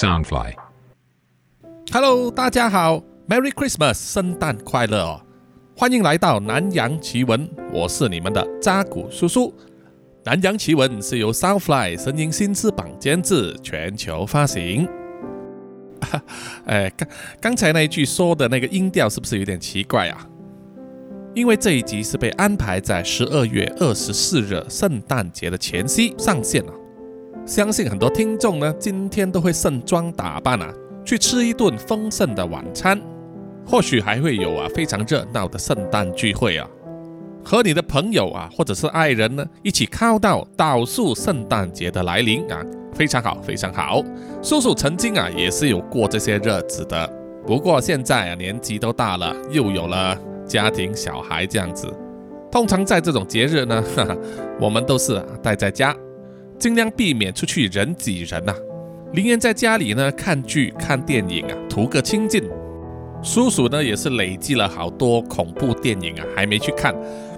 Soundfly。Hello，大家好，Merry Christmas，圣诞快乐哦！欢迎来到南洋奇闻，我是你们的扎古叔叔。南洋奇闻是由 Soundfly 声音新翅膀监制，全球发行。哎，刚刚才那一句说的那个音调是不是有点奇怪啊？因为这一集是被安排在十二月二十四日圣诞节的前夕上线了。相信很多听众呢，今天都会盛装打扮啊，去吃一顿丰盛的晚餐，或许还会有啊非常热闹的圣诞聚会啊，和你的朋友啊或者是爱人呢一起靠到倒数圣诞节的来临啊，非常好，非常好。叔叔曾经啊也是有过这些日子的，不过现在啊年纪都大了，又有了家庭小孩这样子，通常在这种节日呢，哈哈，我们都是啊待在家。尽量避免出去人挤人呐、宁愿在家里呢看剧、看电影啊，图个清静。叔叔呢也是累积了好多恐怖电影啊，还没去看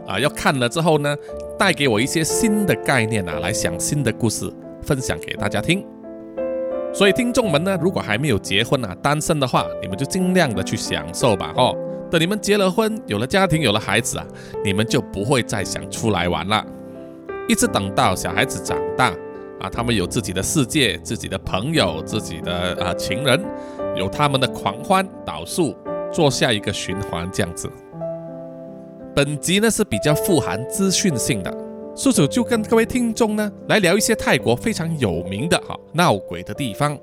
啊，要看了之后呢，带给我一些新的概念啊，来想新的故事分享给大家听。所以听众们呢，如果还没有结婚啊，单身的话，你们就尽量的去享受吧哦。等你们结了婚，有了家庭，有了孩子啊，你们就不会再想出来玩了。一直等到小孩子长大啊，他们有自己的世界、自己的朋友、自己的啊情人，有他们的狂欢倒数，做下一个循环这样子。本集呢是比较富含资讯性的，叔叔就跟各位听众呢来聊一些泰国非常有名的哈闹鬼的地方。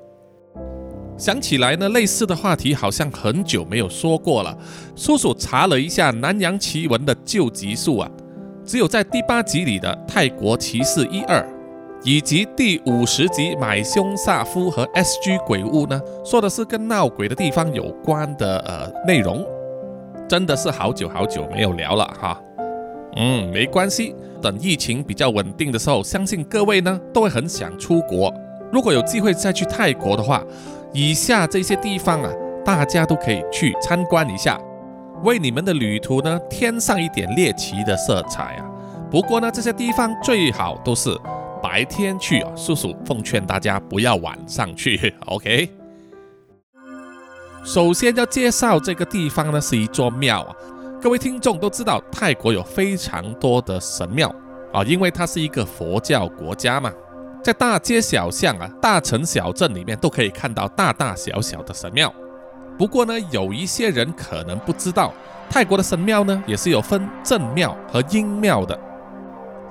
想起来呢，类似的话题好像很久没有说过了。叔叔查了一下南洋奇闻的旧集数啊。只有在第八集里的《泰国骑士一二》，以及第五十集《买凶杀夫》和 S.G 鬼屋呢，说的是跟闹鬼的地方有关的呃内容，真的是好久好久没有聊了哈。嗯，没关系，等疫情比较稳定的时候，相信各位呢都会很想出国。如果有机会再去泰国的话，以下这些地方啊，大家都可以去参观一下。为你们的旅途呢添上一点猎奇的色彩啊！不过呢，这些地方最好都是白天去啊，叔叔奉劝大家不要晚上去。OK。首先要介绍这个地方呢，是一座庙啊。各位听众都知道，泰国有非常多的神庙啊，因为它是一个佛教国家嘛，在大街小巷啊、大城小镇里面都可以看到大大小小的神庙。不过呢，有一些人可能不知道，泰国的神庙呢也是有分正庙和阴庙的。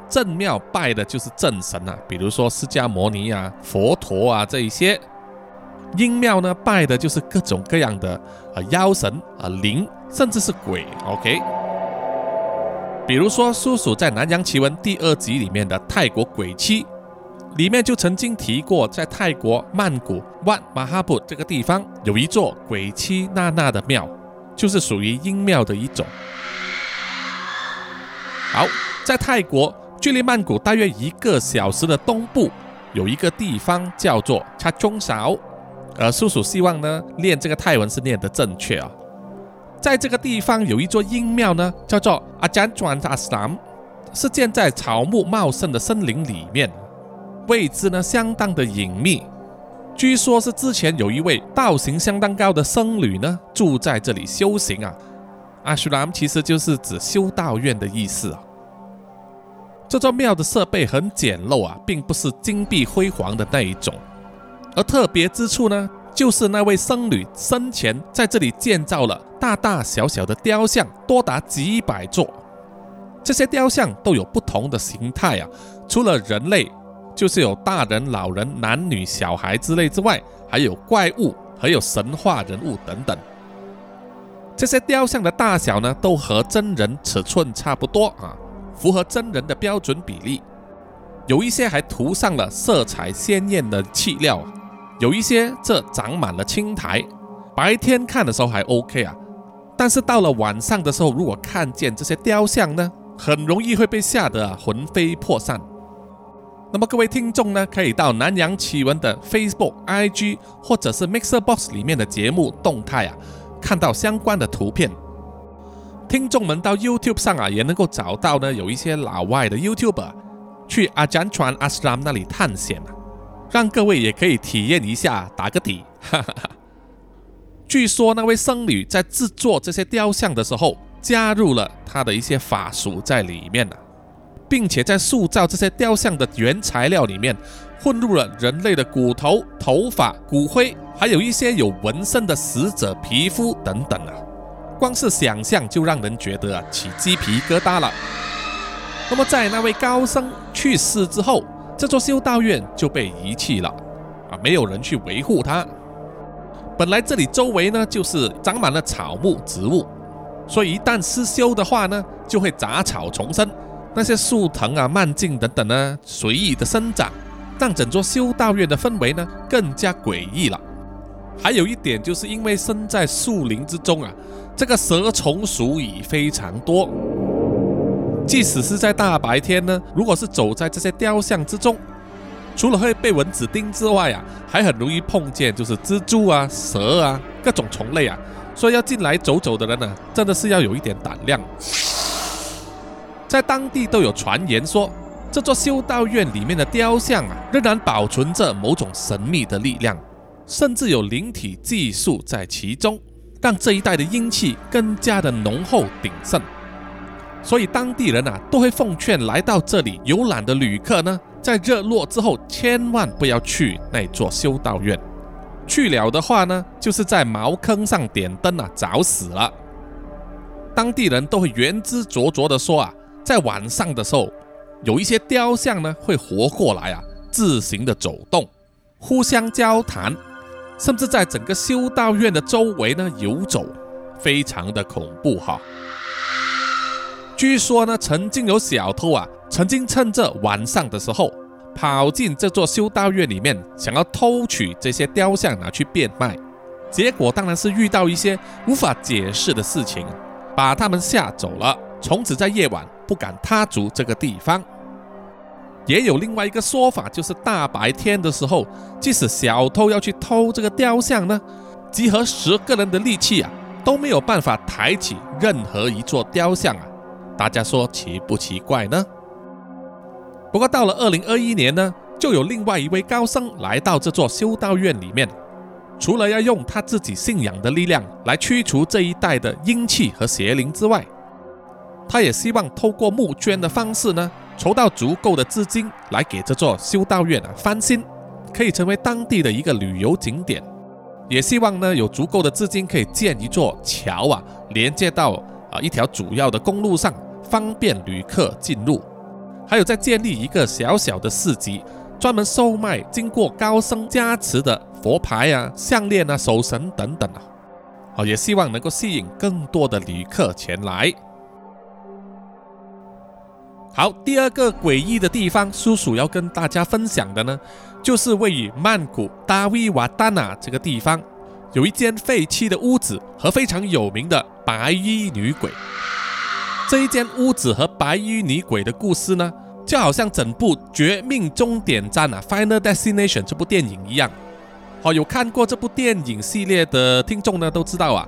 正庙拜的就是正神啊，比如说释迦牟尼啊、佛陀啊这一些；阴庙呢拜的就是各种各样的啊妖神啊灵，甚至是鬼。OK，比如说叔叔在《南洋奇闻》第二集里面的泰国鬼妻。里面就曾经提过，在泰国曼谷万马哈布这个地方有一座鬼妻娜娜的庙，就是属于阴庙的一种。好，在泰国距离曼谷大约一个小时的东部，有一个地方叫做恰中勺。呃，叔叔希望呢，念这个泰文是念得正确啊。在这个地方有一座阴庙呢，叫做阿詹转阿斯兰，是建在草木茂盛的森林里面。位置呢相当的隐秘，据说是之前有一位道行相当高的僧侣呢住在这里修行啊。阿须兰其实就是指修道院的意思啊。这座庙的设备很简陋啊，并不是金碧辉煌的那一种，而特别之处呢，就是那位僧侣生前在这里建造了大大小小的雕像，多达几百座。这些雕像都有不同的形态啊，除了人类。就是有大人、老人、男女、小孩之类之外，还有怪物，还有神话人物等等。这些雕像的大小呢，都和真人尺寸差不多啊，符合真人的标准比例。有一些还涂上了色彩鲜艳的漆料，有一些这长满了青苔。白天看的时候还 OK 啊，但是到了晚上的时候，如果看见这些雕像呢，很容易会被吓得魂飞魄散。那么各位听众呢，可以到南洋奇闻的 Facebook、IG 或者是 Mixer Box 里面的节目动态啊，看到相关的图片。听众们到 YouTube 上啊，也能够找到呢，有一些老外的 YouTuber 去阿詹传阿斯拉姆那里探险啊。让各位也可以体验一下，打个底。哈哈哈。据说那位僧侣在制作这些雕像的时候，加入了他的一些法术在里面呢，并且在塑造这些雕像的原材料里面混入了人类的骨头、头发、骨灰，还有一些有纹身的死者皮肤等等啊。光是想象就让人觉得啊起鸡皮疙瘩了。那么在那位高僧去世之后，这座修道院就被遗弃了啊，没有人去维护它。本来这里周围呢就是长满了草木植物，所以一旦失修的话呢，就会杂草丛生，那些树藤啊、蔓茎等等呢随意的生长，让整座修道院的氛围呢更加诡异了。还有一点就是因为身在树林之中啊。这个蛇虫鼠蚁非常多，即使是在大白天呢，如果是走在这些雕像之中，除了会被蚊子叮之外啊，还很容易碰见就是蜘蛛啊、蛇啊各种虫类啊，所以要进来走走的人呢，真的是要有一点胆量。在当地都有传言说，这座修道院里面的雕像啊，仍然保存着某种神秘的力量，甚至有灵体技术在其中。让这一带的阴气更加的浓厚鼎盛，所以当地人啊都会奉劝来到这里游览的旅客呢，在日落之后千万不要去那座修道院，去了的话呢，就是在茅坑上点灯啊，找死了。当地人都会言之灼灼的说啊，在晚上的时候，有一些雕像呢会活过来啊，自行的走动，互相交谈。甚至在整个修道院的周围呢游走，非常的恐怖哈。据说呢，曾经有小偷啊，曾经趁着晚上的时候跑进这座修道院里面，想要偷取这些雕像拿去变卖，结果当然是遇到一些无法解释的事情，把他们吓走了，从此在夜晚不敢踏足这个地方。也有另外一个说法，就是大白天的时候，即使小偷要去偷这个雕像呢，集合十个人的力气啊，都没有办法抬起任何一座雕像啊。大家说奇不奇怪呢？不过到了二零二一年呢，就有另外一位高僧来到这座修道院里面，除了要用他自己信仰的力量来驱除这一带的阴气和邪灵之外，他也希望透过募捐的方式呢。筹到足够的资金来给这座修道院啊翻新，可以成为当地的一个旅游景点。也希望呢有足够的资金可以建一座桥啊，连接到啊一条主要的公路上，方便旅客进入。还有在建立一个小小的市集，专门售卖经过高僧加持的佛牌啊、项链啊、手绳等等啊。好，也希望能够吸引更多的旅客前来。好，第二个诡异的地方，叔叔要跟大家分享的呢，就是位于曼谷达维瓦丹纳这个地方，有一间废弃的屋子和非常有名的白衣女鬼。这一间屋子和白衣女鬼的故事呢，就好像整部《绝命终点站》啊，《Final Destination》这部电影一样。好，有看过这部电影系列的听众呢，都知道啊。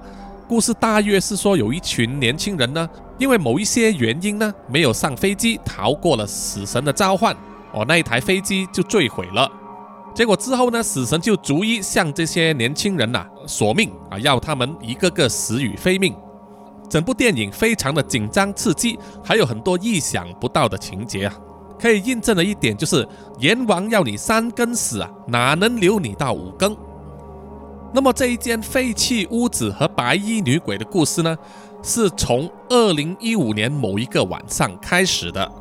故事大约是说，有一群年轻人呢，因为某一些原因呢，没有上飞机，逃过了死神的召唤，哦，那一台飞机就坠毁了。结果之后呢，死神就逐一向这些年轻人呐索命啊，要他们一个个死于非命。整部电影非常的紧张刺激，还有很多意想不到的情节啊。可以印证的一点就是，阎王要你三更死啊，哪能留你到五更？那么这一间废弃屋子和白衣女鬼的故事呢，是从二零一五年某一个晚上开始的。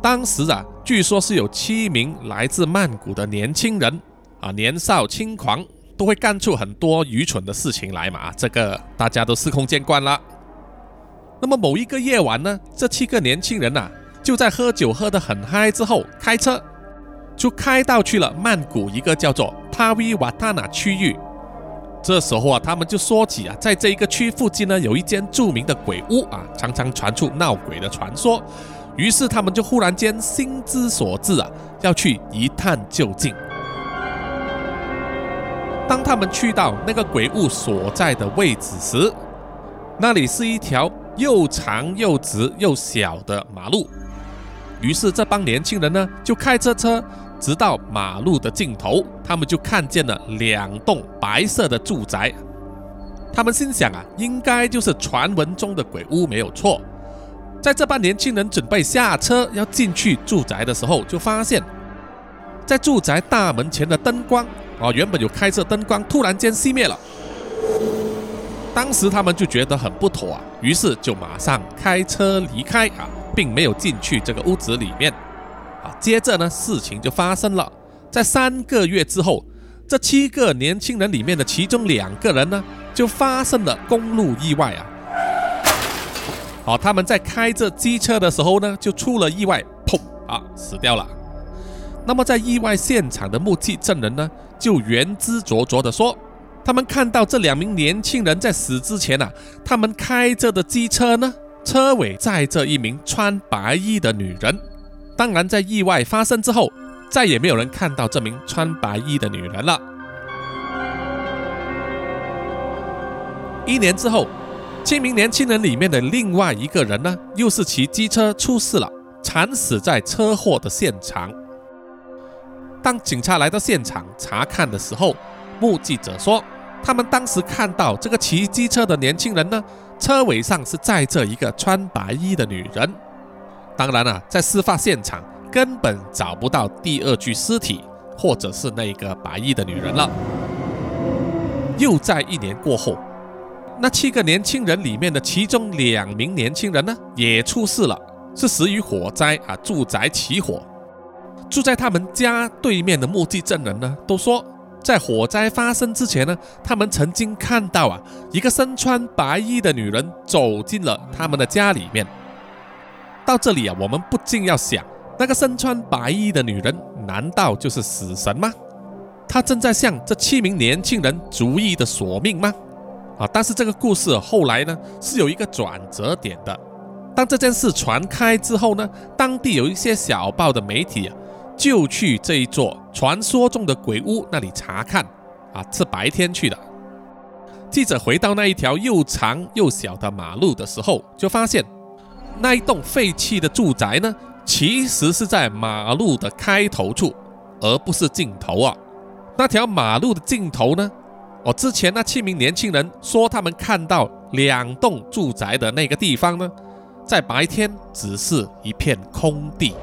当时啊，据说是有七名来自曼谷的年轻人啊，年少轻狂，都会干出很多愚蠢的事情来嘛。这个大家都司空见惯了。那么某一个夜晚呢，这七个年轻人呐，就在喝酒喝得很嗨之后，开车就开到去了曼谷一个叫做帕维瓦塔纳区域。这时候啊，他们就说起啊，在这一个区附近呢，有一间著名的鬼屋啊，常常传出闹鬼的传说。于是他们就忽然间心之所至啊，要去一探究竟。当他们去到那个鬼屋所在的位置时，那里是一条又长又直又小的马路。于是这帮年轻人呢，就开着车直到马路的尽头，他们就看见了两栋白色的住宅。他们心想啊，应该就是传闻中的鬼屋没有错。在这帮年轻人准备下车要进去住宅的时候，就发现，在住宅大门前的灯光啊，原本有开着灯光，突然间熄灭了。当时他们就觉得很不妥啊，于是就马上开车离开啊，并没有进去这个屋子里面。啊，接着呢，事情就发生了，在三个月之后，这七个年轻人里面的其中两个人呢，就发生了公路意外啊。好，他们在开着机车的时候呢，就出了意外，砰啊，死掉了。那么在意外现场的目击证人呢，就原知灼灼的说，他们看到这两名年轻人在死之前啊，他们开着的机车呢，车尾载着一名穿白衣的女人。当然，在意外发生之后，再也没有人看到这名穿白衣的女人了。一年之后，七名年轻人里面的另外一个人呢，又是骑机车出事了，惨死在车祸的现场。当警察来到现场查看的时候，目击者说，他们当时看到这个骑机车的年轻人呢，车尾上是载着一个穿白衣的女人。当然了，在事发现场根本找不到第二具尸体，或者是那个白衣的女人了。又在一年过后，那七个年轻人里面的其中两名年轻人呢，也出事了，是死于火灾啊，住宅起火。住在他们家对面的目击证人呢，都说在火灾发生之前呢，他们曾经看到啊，一个身穿白衣的女人走进了他们的家里面。到这里啊，我们不禁要想，那个身穿白衣的女人，难道就是死神吗？她正在向这七名年轻人逐一的索命吗？啊！但是这个故事后来呢，是有一个转折点的。当这件事传开之后呢，当地有一些小报的媒体啊，就去这一座传说中的鬼屋那里查看。啊，是白天去的。记者回到那一条又长又小的马路的时候，就发现。那一栋废弃的住宅呢，其实是在马路的开头处，而不是尽头啊。那条马路的尽头呢？哦，之前那七名年轻人说他们看到两栋住宅的那个地方呢，在白天只是一片空地。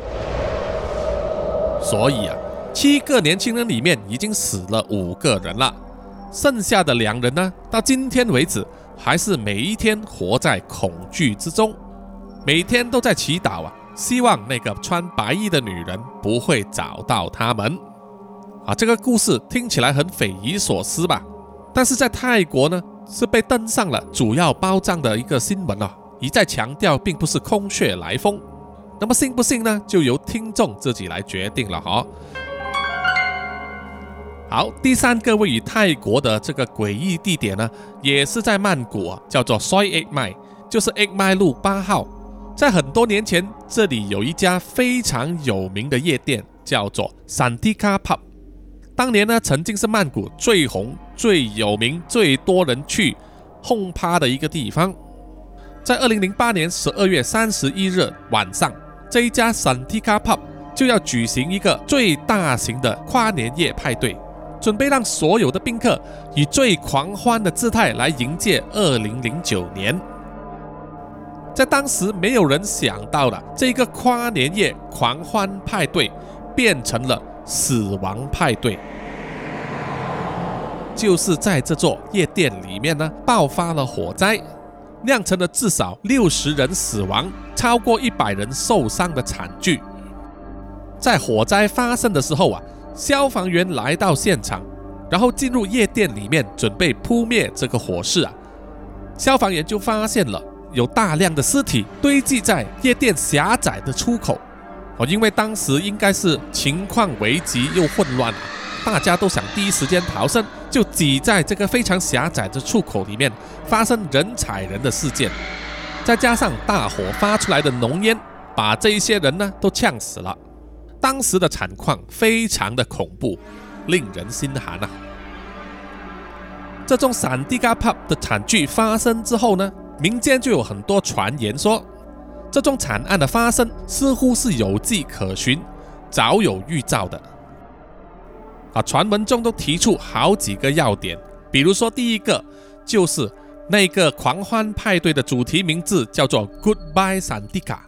所以啊，七个年轻人里面已经死了五个人了，剩下的两人呢，到今天为止还是每一天活在恐惧之中。每天都在祈祷啊，希望那个穿白衣的女人不会找到他们。啊，这个故事听起来很匪夷所思吧？但是在泰国呢，是被登上了主要报章的一个新闻啊，一再强调并不是空穴来风。那么信不信呢？就由听众自己来决定了哈。好，第三个位于泰国的这个诡异地点呢，也是在曼谷，叫做 soy eight mai 就是 Eight Mai 路八号。在很多年前，这里有一家非常有名的夜店，叫做 Santika Pub。当年呢，曾经是曼谷最红、最有名、最多人去轰趴的一个地方。在二零零八年十二月三十一日晚上，这一家 Santika Pub 就要举行一个最大型的跨年夜派对，准备让所有的宾客以最狂欢的姿态来迎接二零零九年。在当时，没有人想到的这个跨年夜狂欢派对，变成了死亡派对。就是在这座夜店里面呢，爆发了火灾，酿成了至少六十人死亡、超过一百人受伤的惨剧。在火灾发生的时候啊，消防员来到现场，然后进入夜店里面准备扑灭这个火势啊，消防员就发现了。有大量的尸体堆积在夜店狭窄的出口，哦，因为当时应该是情况危急又混乱，大家都想第一时间逃生，就挤在这个非常狭窄的出口里面，发生人踩人的事件。再加上大火发出来的浓烟，把这一些人呢都呛死了。当时的惨况非常的恐怖，令人心寒啊！这种闪地嘎 pub 的惨剧发生之后呢？民间就有很多传言说，这种惨案的发生似乎是有迹可循，早有预兆的。啊，传闻中都提出好几个要点，比如说第一个就是那个狂欢派对的主题名字叫做 Goodbye 闪迪卡，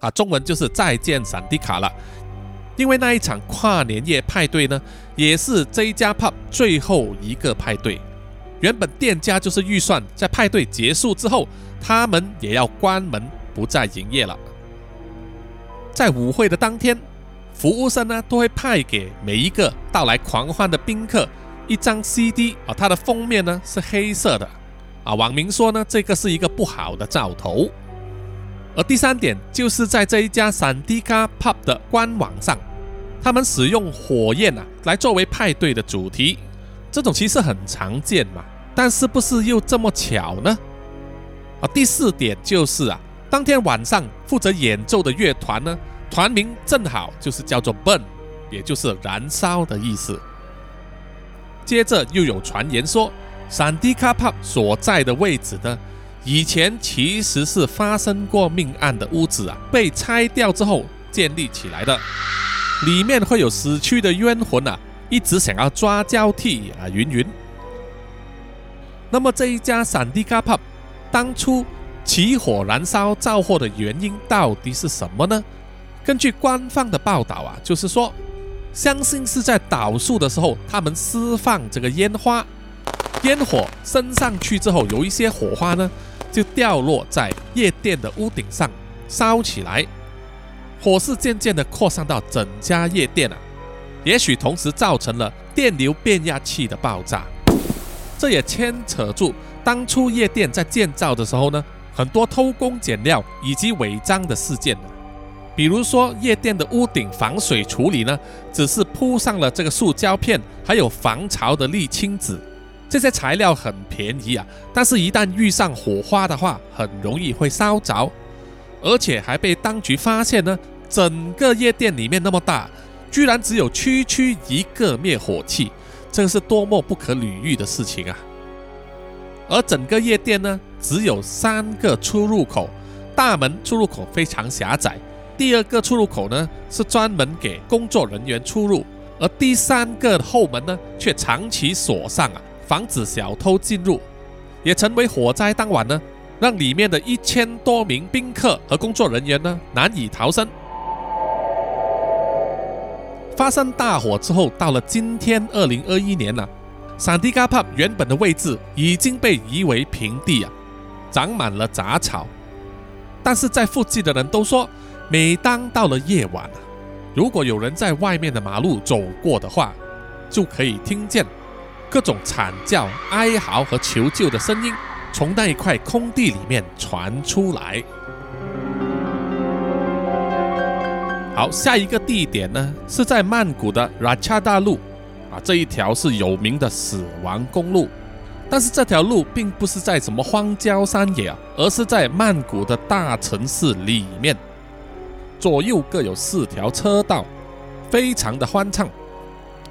啊，中文就是再见闪迪卡了。因为那一场跨年夜派对呢，也是这一家 pub 最后一个派对。原本店家就是预算在派对结束之后，他们也要关门不再营业了。在舞会的当天，服务生呢都会派给每一个到来狂欢的宾客一张 CD 啊，它的封面呢是黑色的啊。网民说呢，这个是一个不好的兆头。而第三点就是在这一家闪迪卡 pub 的官网上。他们使用火焰啊来作为派对的主题，这种其实很常见嘛，但是不是又这么巧呢？啊，第四点就是啊，当天晚上负责演奏的乐团呢，团名正好就是叫做 Burn，也就是燃烧的意思。接着又有传言说，闪迪卡帕所在的位置呢，以前其实是发生过命案的屋子啊，被拆掉之后建立起来的。里面会有死去的冤魂啊，一直想要抓交替啊，云云。那么这一家闪迪卡 pub 当初起火燃烧造祸的原因到底是什么呢？根据官方的报道啊，就是说，相信是在倒数的时候，他们释放这个烟花，烟火升上去之后，有一些火花呢，就掉落在夜店的屋顶上，烧起来。火势渐渐的扩散到整家夜店了，也许同时造成了电流变压器的爆炸，这也牵扯住当初夜店在建造的时候呢，很多偷工减料以及违章的事件比如说夜店的屋顶防水处理呢，只是铺上了这个塑胶片，还有防潮的沥青纸，这些材料很便宜啊，但是一旦遇上火花的话，很容易会烧着。而且还被当局发现呢，整个夜店里面那么大，居然只有区区一个灭火器，这是多么不可理喻的事情啊！而整个夜店呢，只有三个出入口，大门出入口非常狭窄，第二个出入口呢是专门给工作人员出入，而第三个后门呢却长期锁上啊，防止小偷进入，也成为火灾当晚呢。让里面的一千多名宾客和工作人员呢难以逃生。发生大火之后，到了今天二零二一年了，闪迪嘎 pub 原本的位置已经被夷为平地啊，长满了杂草。但是在附近的人都说，每当到了夜晚，如果有人在外面的马路走过的话，就可以听见各种惨叫、哀嚎和求救的声音。从那一块空地里面传出来。好，下一个地点呢是在曼谷的拉恰大路啊，这一条是有名的死亡公路。但是这条路并不是在什么荒郊山野啊，而是在曼谷的大城市里面。左右各有四条车道，非常的欢畅。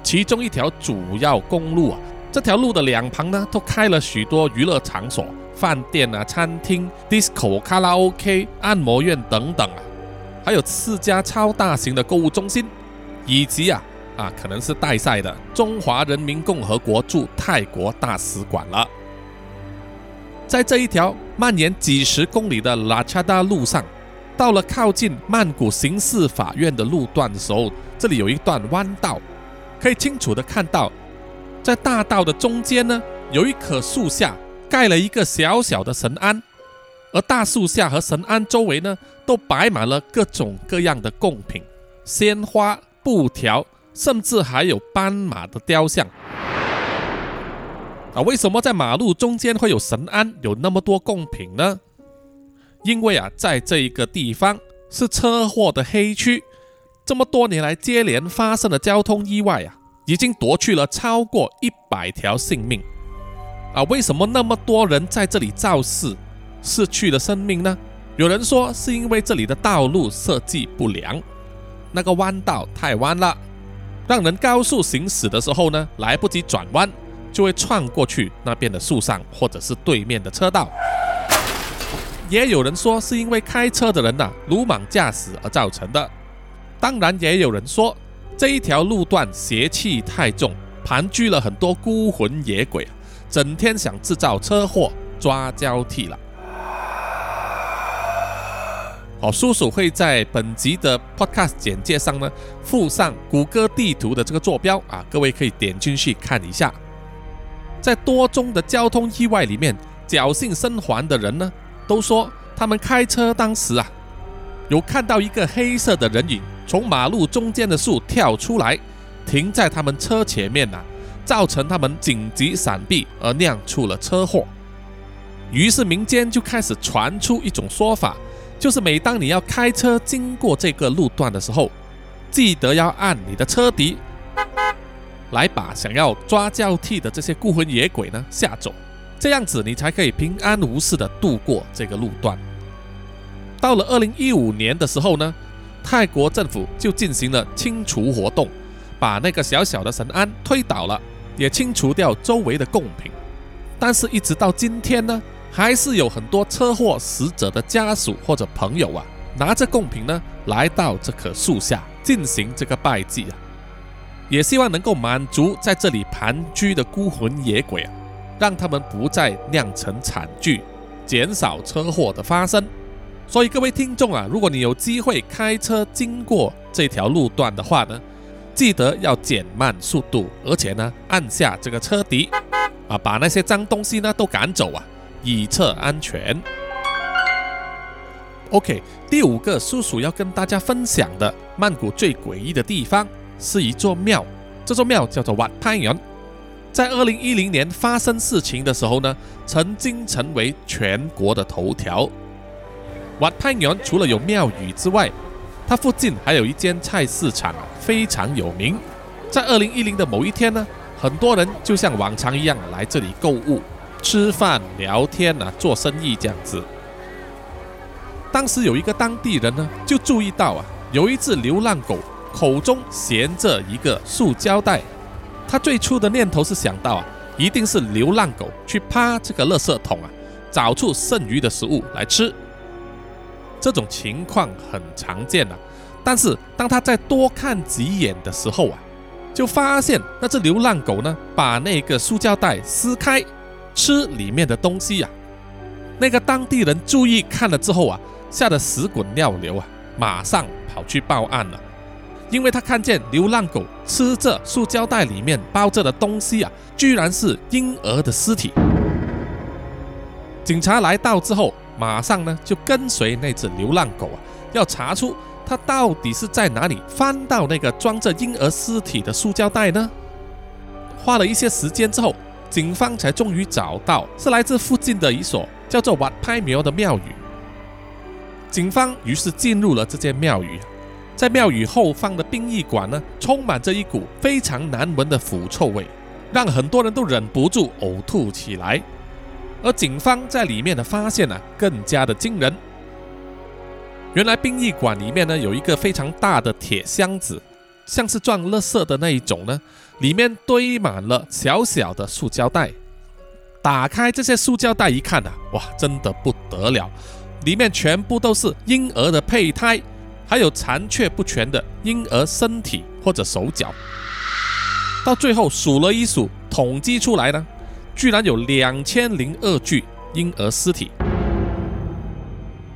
其中一条主要公路啊。这条路的两旁呢，都开了许多娱乐场所、饭店啊、餐厅、disco、卡拉 OK、按摩院等等啊，还有四家超大型的购物中心，以及啊啊，可能是代赛的中华人民共和国驻泰国大使馆了。在这一条蔓延几十公里的拉恰达路上，到了靠近曼谷刑事法院的路段的时候，这里有一段弯道，可以清楚的看到。在大道的中间呢，有一棵树下盖了一个小小的神庵，而大树下和神庵周围呢，都摆满了各种各样的贡品、鲜花、布条，甚至还有斑马的雕像。啊，为什么在马路中间会有神庵，有那么多贡品呢？因为啊，在这一个地方是车祸的黑区，这么多年来接连发生的交通意外啊。已经夺去了超过一百条性命啊！为什么那么多人在这里肇事，失去了生命呢？有人说是因为这里的道路设计不良，那个弯道太弯了，让人高速行驶的时候呢，来不及转弯，就会撞过去那边的树上或者是对面的车道。也有人说是因为开车的人呐鲁莽驾驶而造成的，当然也有人说。这一条路段邪气太重，盘踞了很多孤魂野鬼，整天想制造车祸抓交替了。好，叔叔会在本集的 podcast 简介上呢附上谷歌地图的这个坐标啊，各位可以点进去看一下。在多宗的交通意外里面，侥幸生还的人呢，都说他们开车当时啊，有看到一个黑色的人影从马路中间的树跳出来，停在他们车前面呐，造成他们紧急闪避而酿出了车祸。于是民间就开始传出一种说法。就是每当你要开车经过这个路段的时候，记得要按你的车笛，来把想要抓交替的这些孤魂野鬼呢吓走，这样子你才可以平安无事的度过这个路段。到了二零一五年的时候呢，泰国政府就进行了清除活动，把那个小小的神庵推倒了，也清除掉周围的贡品。但是，一直到今天呢。还是有很多车祸死者的家属或者朋友啊，拿着贡品呢，来到这棵树下进行这个拜祭啊，也希望能够满足在这里盘踞的孤魂野鬼啊，让他们不再酿成惨剧，减少车祸的发生。所以各位听众啊，如果你有机会开车经过这条路段的话呢，记得要减慢速度，而且呢，按下这个车笛啊，把那些脏东西呢都赶走啊。以测安全。OK，第五个叔叔要跟大家分享的曼谷最诡异的地方是一座庙，这座庙叫做瓦潘园。在二零一零年发生事情的时候呢，曾经成为全国的头条。瓦潘园除了有庙宇之外，它附近还有一间菜市场非常有名。在二零一零的某一天呢，很多人就像往常一样来这里购物。吃饭、聊天啊，做生意这样子。当时有一个当地人呢，就注意到啊，有一只流浪狗口中衔着一个塑胶袋。他最初的念头是想到啊，一定是流浪狗去趴这个垃圾桶啊，找出剩余的食物来吃。这种情况很常见啊。但是当他再多看几眼的时候啊，就发现那只流浪狗呢，把那个塑胶袋撕开。吃里面的东西呀，那个当地人注意看了之后啊，吓得屎滚尿流啊，马上跑去报案了，因为他看见流浪狗吃着塑胶袋里面包着的东西啊，居然是婴儿的尸体。警察来到之后，马上呢就跟随那只流浪狗啊，要查出它到底是在哪里翻到那个装着婴儿尸体的塑胶袋呢？花了一些时间之后。警方才终于找到，是来自附近的一所叫做瓦拍苗的庙宇。警方于是进入了这间庙宇，在庙宇后方的殡仪馆呢，充满着一股非常难闻的腐臭味，让很多人都忍不住呕吐起来。而警方在里面的发现呢，更加的惊人。原来殡仪馆里面呢，有一个非常大的铁箱子。像是装垃圾的那一种呢，里面堆满了小小的塑胶袋。打开这些塑胶袋一看啊，哇，真的不得了，里面全部都是婴儿的胚胎，还有残缺不全的婴儿身体或者手脚。到最后数了一数，统计出来呢，居然有两千零二具婴儿尸体。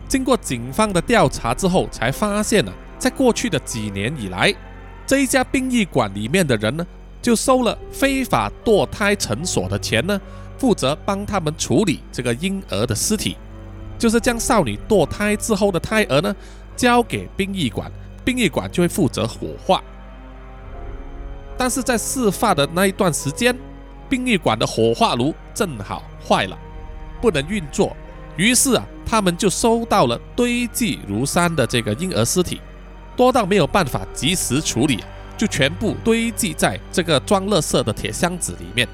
经过警方的调查之后，才发现呢，在过去的几年以来。这一家殡仪馆里面的人呢，就收了非法堕胎诊所的钱呢，负责帮他们处理这个婴儿的尸体，就是将少女堕胎之后的胎儿呢，交给殡仪馆，殡仪馆就会负责火化。但是在事发的那一段时间，殡仪馆的火化炉正好坏了，不能运作，于是啊，他们就收到了堆积如山的这个婴儿尸体。多到没有办法及时处理，就全部堆积在这个装垃圾的铁箱子里面。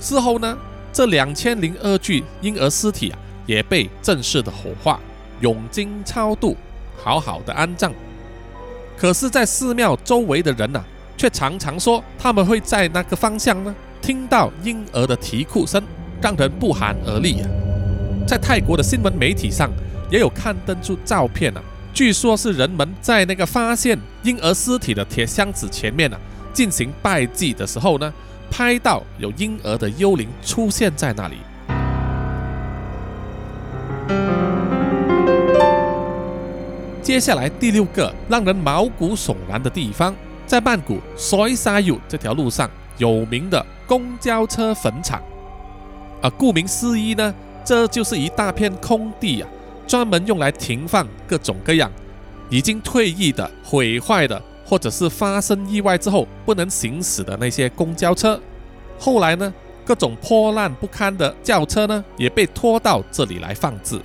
事后呢，这两千零二具婴儿尸体啊，也被正式的火化，永经超度，好好的安葬。可是，在寺庙周围的人呐，却常常说他们会在那个方向呢，听到婴儿的啼哭声，让人不寒而栗啊。在泰国的新闻媒体上，也有刊登出照片啊。据说是人们在那个发现婴儿尸体的铁箱子前面啊，进行拜祭的时候呢，拍到有婴儿的幽灵出现在那里。接下来第六个让人毛骨悚然的地方，在曼谷 s o y s a y u 这条路上有名的公交车坟场。啊，顾名思义呢，这就是一大片空地啊，专门用来停放各种各样已经退役的、毁坏的，或者是发生意外之后不能行驶的那些公交车。后来呢，各种破烂不堪的轿车呢，也被拖到这里来放置。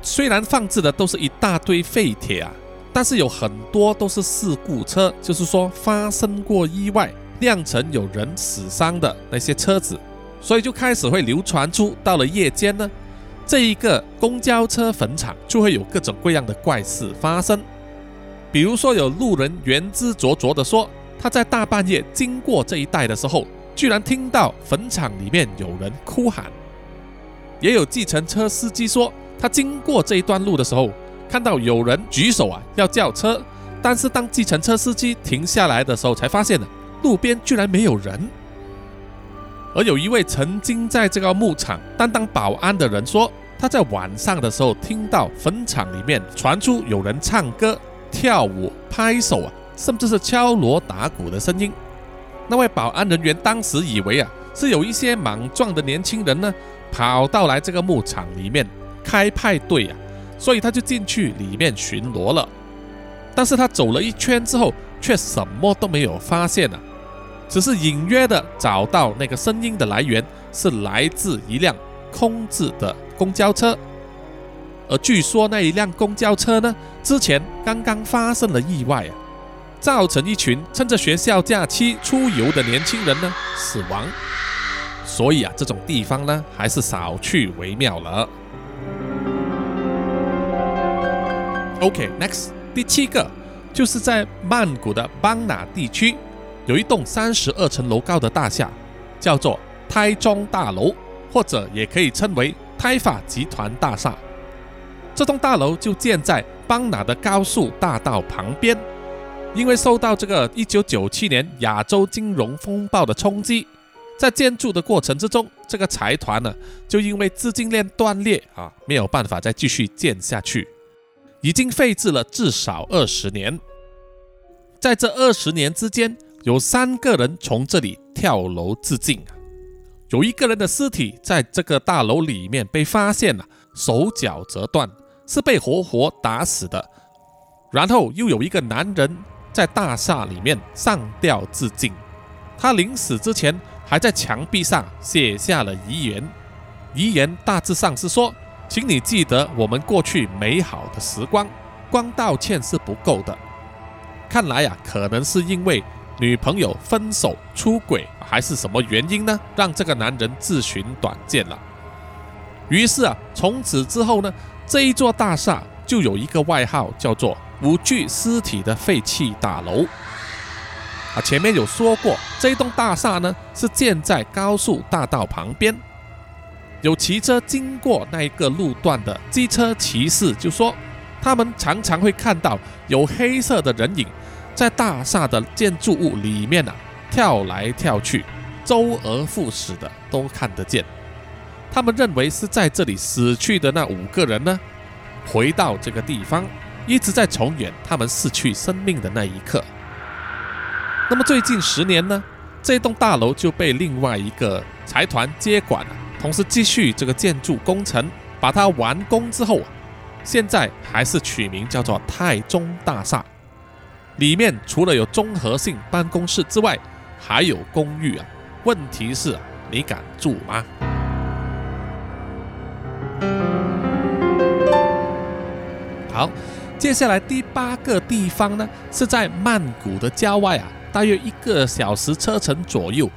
虽然放置的都是一大堆废铁啊，但是有很多都是事故车，就是说发生过意外、酿成有人死伤的那些车子。所以就开始会流传出，到了夜间呢，这一个公交车坟场就会有各种各样的怪事发生。比如说，有路人言之灼灼的说，他在大半夜经过这一带的时候，居然听到坟场里面有人哭喊。也有计程车司机说，他经过这一段路的时候，看到有人举手啊要叫车，但是当计程车司机停下来的时候，才发现呢，路边居然没有人。而有一位曾经在这个牧场担当保安的人说，他在晚上的时候听到坟场里面传出有人唱歌、跳舞、拍手啊，甚至是敲锣打鼓的声音。那位保安人员当时以为啊，是有一些莽撞的年轻人呢，跑到来这个牧场里面开派对啊，所以他就进去里面巡逻了。但是他走了一圈之后，却什么都没有发现啊。只是隐约的找到那个声音的来源是来自一辆空置的公交车，而据说那一辆公交车呢，之前刚刚发生了意外啊，造成一群趁着学校假期出游的年轻人呢死亡，所以啊，这种地方呢还是少去为妙了。OK，next，第七个就是在曼谷的邦纳地区。有一栋三十二层楼高的大厦，叫做胎中大楼，或者也可以称为胎法集团大厦。这栋大楼就建在邦纳的高速大道旁边。因为受到这个一九九七年亚洲金融风暴的冲击，在建筑的过程之中，这个财团呢就因为资金链断裂啊，没有办法再继续建下去，已经废置了至少二十年。在这二十年之间，有三个人从这里跳楼自尽啊！有一个人的尸体在这个大楼里面被发现了，手脚折断，是被活活打死的。然后又有一个男人在大厦里面上吊自尽，他临死之前还在墙壁上写下了遗言，遗言大致上是说：“请你记得我们过去美好的时光，光道歉是不够的。”看来呀，可能是因为。女朋友分手、出轨还是什么原因呢？让这个男人自寻短见了。于是啊，从此之后呢，这一座大厦就有一个外号，叫做“无具尸体的废弃大楼”。啊，前面有说过，这栋大厦呢是建在高速大道旁边。有骑车经过那一个路段的机车骑士就说，他们常常会看到有黑色的人影。在大厦的建筑物里面啊，跳来跳去，周而复始的都看得见。他们认为是在这里死去的那五个人呢，回到这个地方，一直在重演他们逝去生命的那一刻。那么最近十年呢，这栋大楼就被另外一个财团接管了，同时继续这个建筑工程，把它完工之后，现在还是取名叫做泰中大厦。里面除了有综合性办公室之外，还有公寓啊。问题是，你敢住吗？好，接下来第八个地方呢，是在曼谷的郊外啊，大约一个小时车程左右，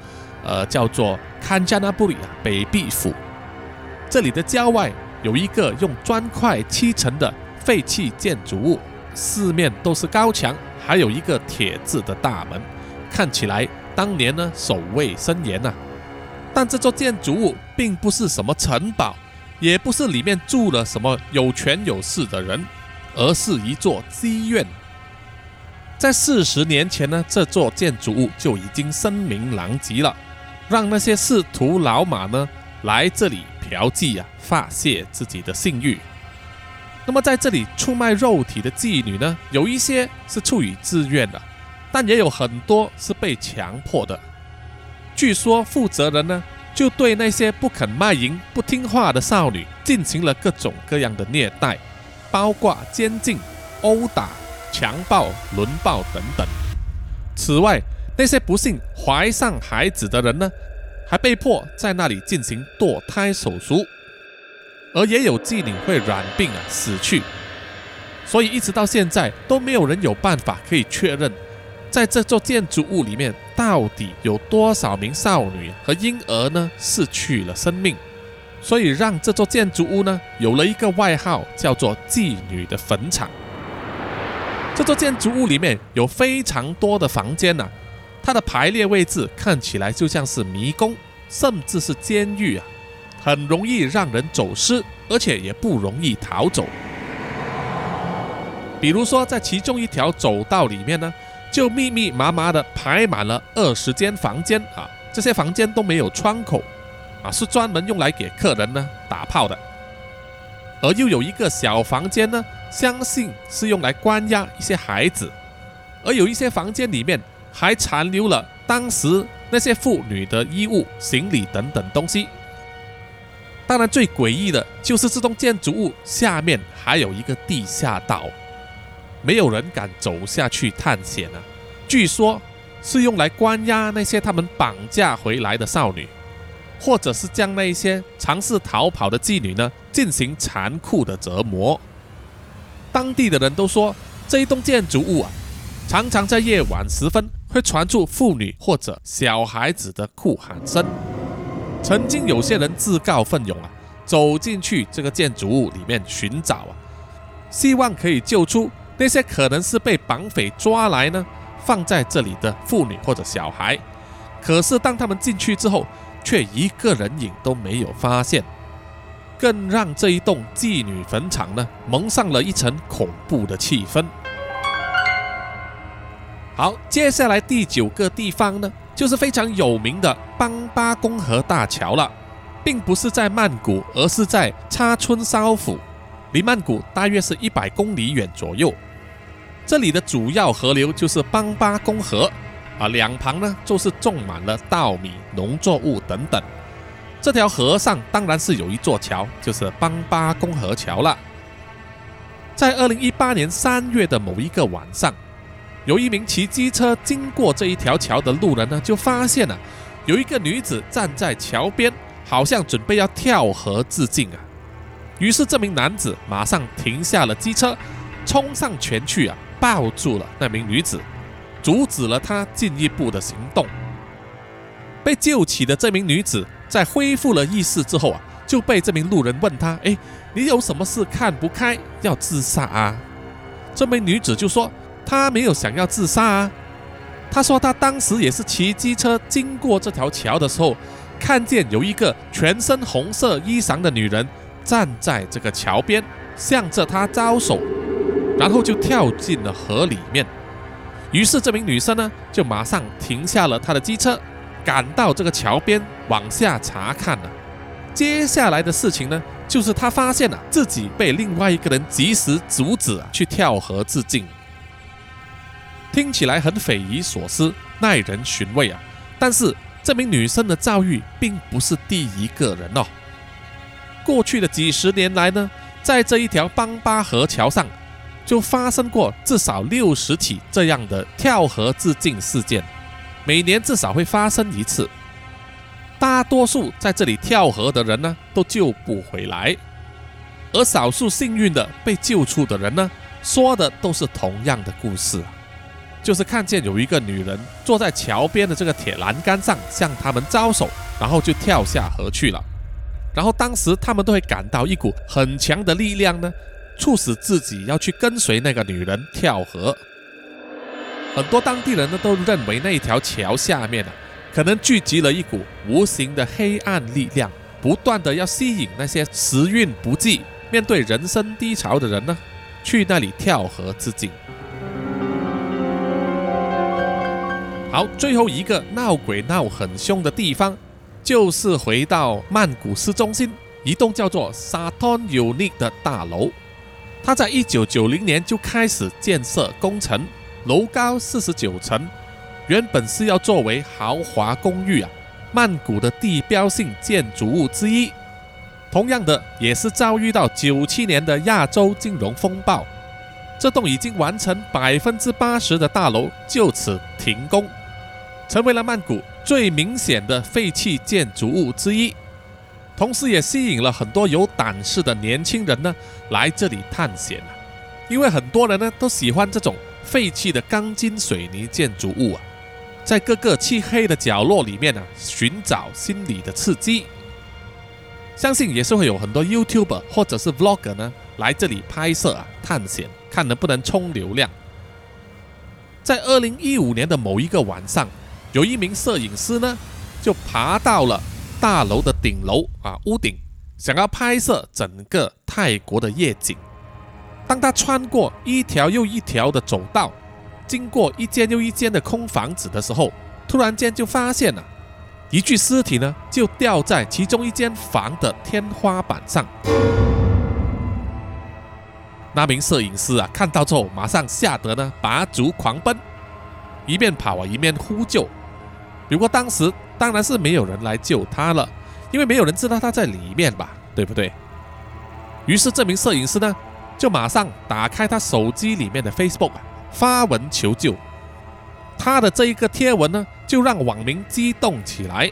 呃，叫做堪加纳布里啊，北壁府。这里的郊外有一个用砖块砌成的废弃建筑物，四面都是高墙。还有一个铁质的大门，看起来当年呢守卫森严呐。但这座建筑物并不是什么城堡，也不是里面住了什么有权有势的人，而是一座妓院。在四十年前呢，这座建筑物就已经声名狼藉了，让那些仕途老马呢来这里嫖妓啊，发泄自己的性欲。那么在这里出卖肉体的妓女呢，有一些是出于自愿的，但也有很多是被强迫的。据说负责人呢，就对那些不肯卖淫、不听话的少女进行了各种各样的虐待，包括监禁、殴打。强暴、轮暴等等。此外，那些不幸怀上孩子的人呢，还被迫在那里进行堕胎手术，而也有妓女会染病啊死去。所以一直到现在都没有人有办法可以确认，在这座建筑物里面到底有多少名少女和婴儿呢失去了生命。所以让这座建筑物呢有了一个外号，叫做“妓女的坟场”。这座建筑物里面有非常多的房间呐，它的排列位置看起来就像是迷宫，甚至是监狱啊，很容易让人走失，而且也不容易逃走。比如说，在其中一条走道里面呢，就密密麻麻的排满了二十间房间啊，这些房间都没有窗口啊，是专门用来给客人呢打炮的。而又有一个小房间呢，相信是用来关押一些孩子，而有一些房间里面还残留了当时那些妇女的衣物、行李等等东西。当然，最诡异的就是这栋建筑物下面还有一个地下道，没有人敢走下去探险啊。据说是用来关押那些他们绑架回来的少女。或者是将那些尝试逃跑的妓女呢进行残酷的折磨。当地的人都说，这一栋建筑物啊，常常在夜晚时分会传出妇女或者小孩子的哭喊声。曾经有些人自告奋勇啊，走进去这个建筑物里面寻找啊，希望可以救出那些可能是被绑匪抓来呢放在这里的妇女或者小孩。可是当他们进去之后，却一个人影都没有发现，更让这一栋妓女坟场呢蒙上了一层恐怖的气氛。好，接下来第九个地方呢，就是非常有名的邦巴公河大桥了，并不是在曼谷，而是在插村烧府，离曼谷大约是一百公里远左右。这里的主要河流就是邦巴公河。啊，两旁呢就是种满了稻米、农作物等等。这条河上当然是有一座桥，就是邦巴公河桥了。在二零一八年三月的某一个晚上，有一名骑机车经过这一条桥的路人呢，就发现了有一个女子站在桥边，好像准备要跳河自尽啊。于是这名男子马上停下了机车，冲上前去啊，抱住了那名女子。阻止了他进一步的行动。被救起的这名女子在恢复了意识之后啊，就被这名路人问他：“哎，你有什么事看不开要自杀啊？”这名女子就说：“他没有想要自杀啊。”他说：“他当时也是骑机车经过这条桥的时候，看见有一个全身红色衣裳的女人站在这个桥边，向着他招手，然后就跳进了河里面。”于是这名女生呢，就马上停下了她的机车，赶到这个桥边往下查看了。接下来的事情呢，就是她发现了自己被另外一个人及时阻止去跳河自尽。听起来很匪夷所思，耐人寻味啊！但是这名女生的遭遇并不是第一个人哦。过去的几十年来呢，在这一条邦巴河桥上。就发生过至少六十起这样的跳河自尽事件，每年至少会发生一次。大多数在这里跳河的人呢，都救不回来，而少数幸运的被救出的人呢，说的都是同样的故事，就是看见有一个女人坐在桥边的这个铁栏杆上向他们招手，然后就跳下河去了。然后当时他们都会感到一股很强的力量呢。促使自己要去跟随那个女人跳河。很多当地人呢都认为那一条桥下面啊，可能聚集了一股无形的黑暗力量，不断的要吸引那些时运不济、面对人生低潮的人呢，去那里跳河自尽。好，最后一个闹鬼闹很凶的地方，就是回到曼谷市中心一栋叫做 Saturn Unique 的大楼。它在一九九零年就开始建设工程，楼高四十九层，原本是要作为豪华公寓啊，曼谷的地标性建筑物之一。同样的，也是遭遇到九七年的亚洲金融风暴，这栋已经完成百分之八十的大楼就此停工。成为了曼谷最明显的废弃建筑物之一，同时也吸引了很多有胆识的年轻人呢来这里探险因为很多人呢都喜欢这种废弃的钢筋水泥建筑物啊，在各个漆黑的角落里面呢寻找心理的刺激。相信也是会有很多 YouTuber 或者是 Vlogger 呢来这里拍摄啊探险，看能不能冲流量。在二零一五年的某一个晚上。有一名摄影师呢，就爬到了大楼的顶楼啊，屋顶，想要拍摄整个泰国的夜景。当他穿过一条又一条的走道，经过一间又一间的空房子的时候，突然间就发现了一具尸体呢，就吊在其中一间房的天花板上。那名摄影师啊，看到之后马上吓得呢，拔足狂奔，一边跑啊，一边呼救。不过当时当然是没有人来救他了，因为没有人知道他在里面吧，对不对？于是这名摄影师呢，就马上打开他手机里面的 Facebook 发文求救。他的这一个贴文呢，就让网民激动起来，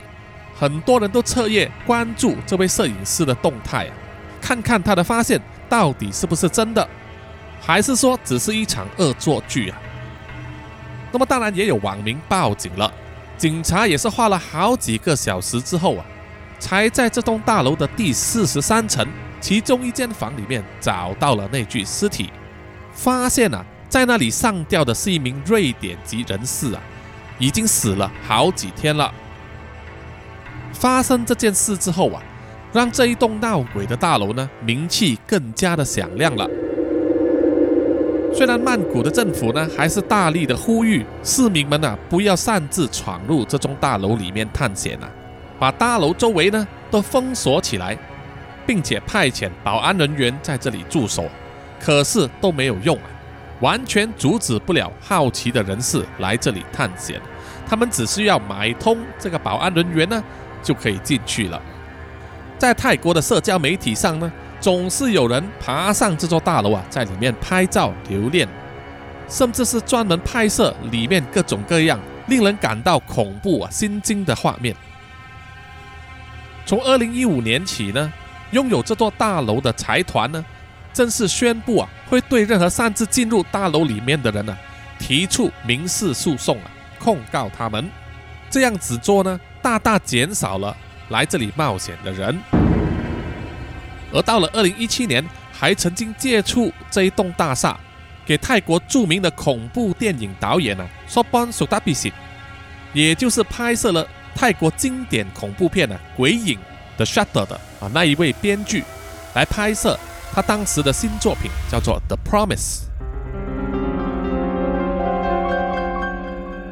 很多人都彻夜关注这位摄影师的动态啊，看看他的发现到底是不是真的，还是说只是一场恶作剧啊？那么当然也有网民报警了。警察也是花了好几个小时之后啊，才在这栋大楼的第四十三层其中一间房里面找到了那具尸体。发现啊，在那里上吊的是一名瑞典籍人士啊，已经死了好几天了。发生这件事之后啊，让这一栋闹鬼的大楼呢名气更加的响亮了。虽然曼谷的政府呢，还是大力的呼吁市民们呢，不要擅自闯入这栋大楼里面探险啊，把大楼周围呢都封锁起来，并且派遣保安人员在这里驻守，可是都没有用啊，完全阻止不了好奇的人士来这里探险。他们只需要买通这个保安人员呢，就可以进去了。在泰国的社交媒体上呢。总是有人爬上这座大楼啊，在里面拍照留念，甚至是专门拍摄里面各种各样令人感到恐怖啊、心惊的画面。从二零一五年起呢，拥有这座大楼的财团呢，正式宣布啊，会对任何擅自进入大楼里面的人呢，提出民事诉讼啊，控告他们。这样子做呢，大大减少了来这里冒险的人。而到了二零一七年，还曾经借出这一栋大厦，给泰国著名的恐怖电影导演呢，Sobon Sudabisi，也就是拍摄了泰国经典恐怖片呢《鬼影》的 Shutter 的啊那一位编剧，来拍摄他当时的新作品，叫做《The Promise》。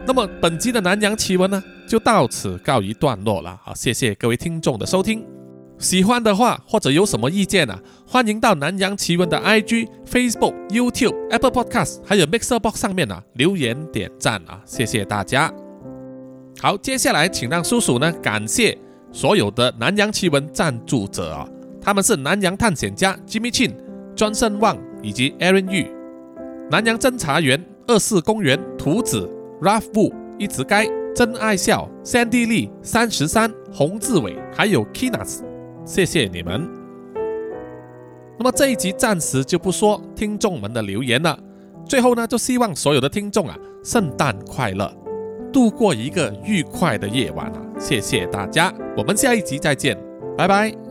那么本集的南洋奇闻呢，就到此告一段落了好，谢谢各位听众的收听。喜欢的话，或者有什么意见啊？欢迎到南洋奇闻的 IG、Facebook、YouTube、Apple Podcast，还有 Mixer Box 上面啊留言点赞啊！谢谢大家。好，接下来请让叔叔呢感谢所有的南洋奇闻赞助者啊，他们是南洋探险家 Jimmy Chin、庄胜旺以及 Aaron Yu，南洋侦查员二四公园图子 Ralph Wu 一直该真爱笑 Sandy Lee 三十三洪志伟还有 Kinas。谢谢你们。那么这一集暂时就不说听众们的留言了。最后呢，就希望所有的听众啊，圣诞快乐，度过一个愉快的夜晚啊！谢谢大家，我们下一集再见，拜拜。